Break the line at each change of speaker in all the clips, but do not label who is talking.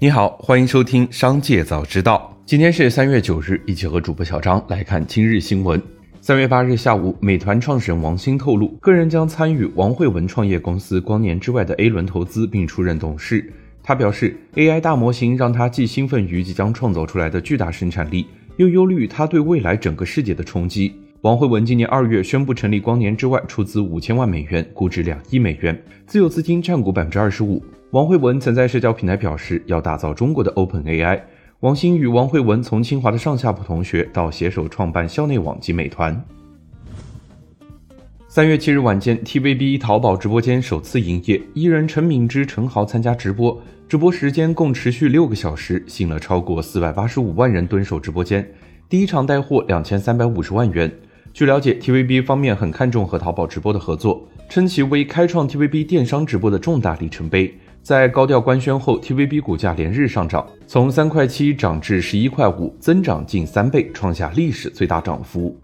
你好，欢迎收听《商界早知道》。今天是三月九日，一起和主播小张来看今日新闻。三月八日下午，美团创始人王兴透露，个人将参与王慧文创业公司光年之外的 A 轮投资，并出任董事。他表示，AI 大模型让他既兴奋于即将创造出来的巨大生产力，又忧虑它对未来整个世界的冲击。王慧文今年二月宣布成立光年之外，出资五千万美元，估值两亿美元，自有资金占股百分之二十五。王慧文曾在社交平台表示，要打造中国的 Open AI。王兴与王慧文从清华的上下铺同学，到携手创办校内网及美团。三月七日晚间，TVB 淘宝直播间首次营业，艺人陈敏之、陈豪参加直播，直播时间共持续六个小时，吸引了超过四百八十五万人蹲守直播间。第一场带货两千三百五十万元。据了解，TVB 方面很看重和淘宝直播的合作，称其为开创 TVB 电商直播的重大里程碑。在高调官宣后，TVB 股价连日上涨，从三块七涨至十一块五，增长近三倍，创下历史最大涨幅。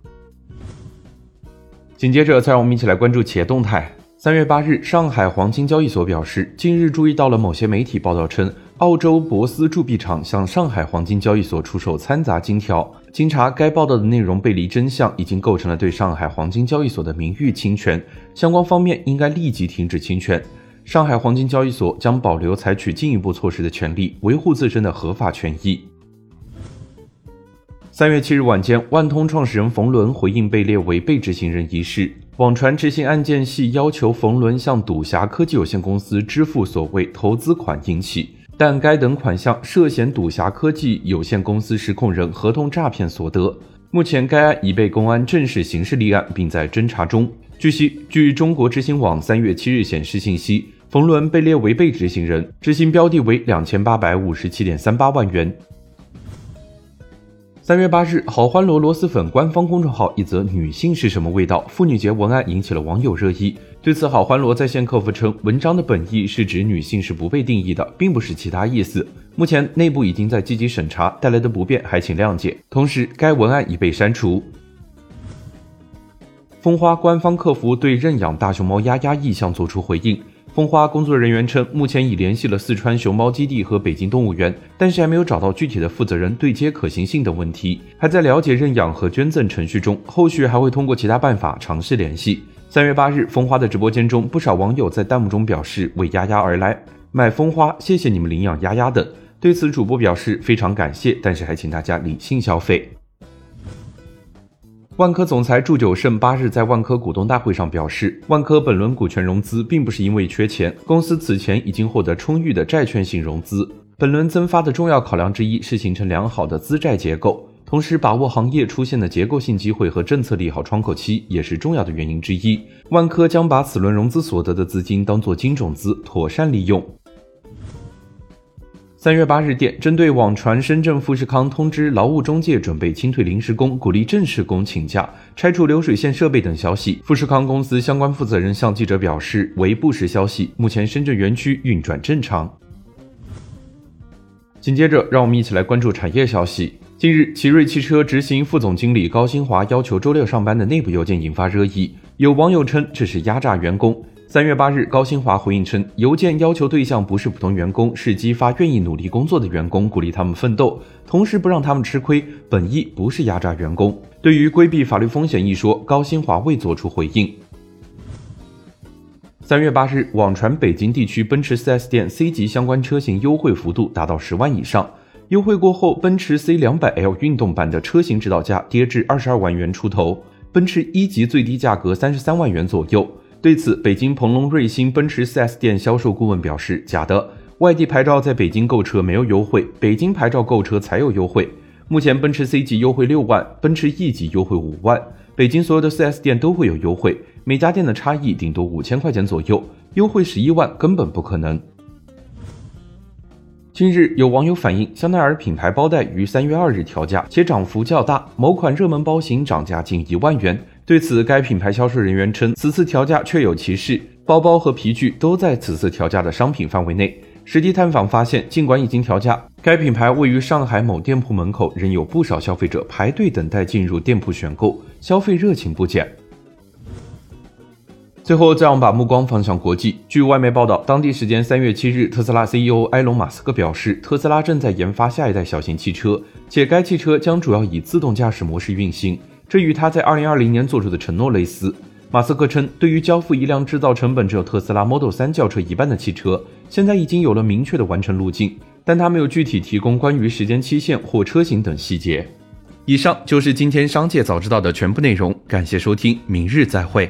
紧接着，再让我们一起来关注企业动态。三月八日，上海黄金交易所表示，近日注意到了某些媒体报道称。澳洲博斯铸币厂向上海黄金交易所出售掺杂金条，经查，该报道的内容背离真相，已经构成了对上海黄金交易所的名誉侵权，相关方面应该立即停止侵权。上海黄金交易所将保留采取进一步措施的权利，维护自身的合法权益。三月七日晚间，万通创始人冯仑回应被列为被执行人一事，网传执行案件系要求冯仑向赌侠科技有限公司支付所谓投资款引起。但该等款项涉嫌赌侠科技有限公司实控人合同诈骗所得。目前该案已被公安正式刑事立案，并在侦查中。据悉，据中国执行网三月七日显示信息，冯仑被列为被执行人，执行标的为两千八百五十七点三八万元。三月八日，好欢螺螺蛳粉官方公众号一则“女性是什么味道”妇女节文案引起了网友热议。对此，好欢螺在线客服称，文章的本意是指女性是不被定义的，并不是其他意思。目前内部已经在积极审查，带来的不便还请谅解。同时，该文案已被删除。蜂花官方客服对认养大熊猫丫丫意向作出回应。蜂花工作人员称，目前已联系了四川熊猫基地和北京动物园，但是还没有找到具体的负责人对接可行性等问题，还在了解认养和捐赠程序中，后续还会通过其他办法尝试联系。三月八日，蜂花的直播间中，不少网友在弹幕中表示为丫丫而来，买蜂花，谢谢你们领养丫丫等。对此，主播表示非常感谢，但是还请大家理性消费。万科总裁祝久胜八日在万科股东大会上表示，万科本轮股权融资并不是因为缺钱，公司此前已经获得充裕的债券性融资。本轮增发的重要考量之一是形成良好的资债结构，同时把握行业出现的结构性机会和政策利好窗口期也是重要的原因之一。万科将把此轮融资所得的资金当作金种子，妥善利用。三月八日电，针对网传深圳富士康通知劳务中介准备清退临时工，鼓励正式工请假、拆除流水线设备等消息，富士康公司相关负责人向记者表示为不实消息，目前深圳园区运转正常。紧接着，让我们一起来关注产业消息。近日，奇瑞汽车执行副总经理高新华要求周六上班的内部邮件引发热议，有网友称这是压榨员工。三月八日，高新华回应称，邮件要求对象不是普通员工，是激发愿意努力工作的员工，鼓励他们奋斗，同时不让他们吃亏，本意不是压榨员工。对于规避法律风险一说，高新华未作出回应。三月八日，网传北京地区奔驰 4S 店 C 级相关车型优惠幅度达到十万以上，优惠过后，奔驰 C 两百 L 运动版的车型指导价跌至二十二万元出头，奔驰一级最低价格三十三万元左右。对此，北京鹏龙瑞星奔驰 4S 店销售顾问表示：“假的，外地牌照在北京购车没有优惠，北京牌照购车才有优惠。目前奔驰 C 级优惠六万，奔驰 E 级优惠五万，北京所有的 4S 店都会有优惠，每家店的差异顶多五千块钱左右，优惠十一万根本不可能。”近日，有网友反映，香奈儿品牌包袋于三月二日调价，且涨幅较大，某款热门包型涨价近一万元。对此，该品牌销售人员称，此次调价确有其事，包包和皮具都在此次调价的商品范围内。实地探访发现，尽管已经调价，该品牌位于上海某店铺门口，仍有不少消费者排队等待进入店铺选购，消费热情不减。最后，再让我们把目光放向国际。据外媒报道，当地时间三月七日，特斯拉 CEO 埃隆·马斯克表示，特斯拉正在研发下一代小型汽车，且该汽车将主要以自动驾驶模式运行。这与他在二零二零年做出的承诺类似。马斯克称，对于交付一辆制造成本只有特斯拉 Model 3轿车一半的汽车，现在已经有了明确的完成路径，但他没有具体提供关于时间期限或车型等细节。以上就是今天商界早知道的全部内容，感谢收听，明日再会。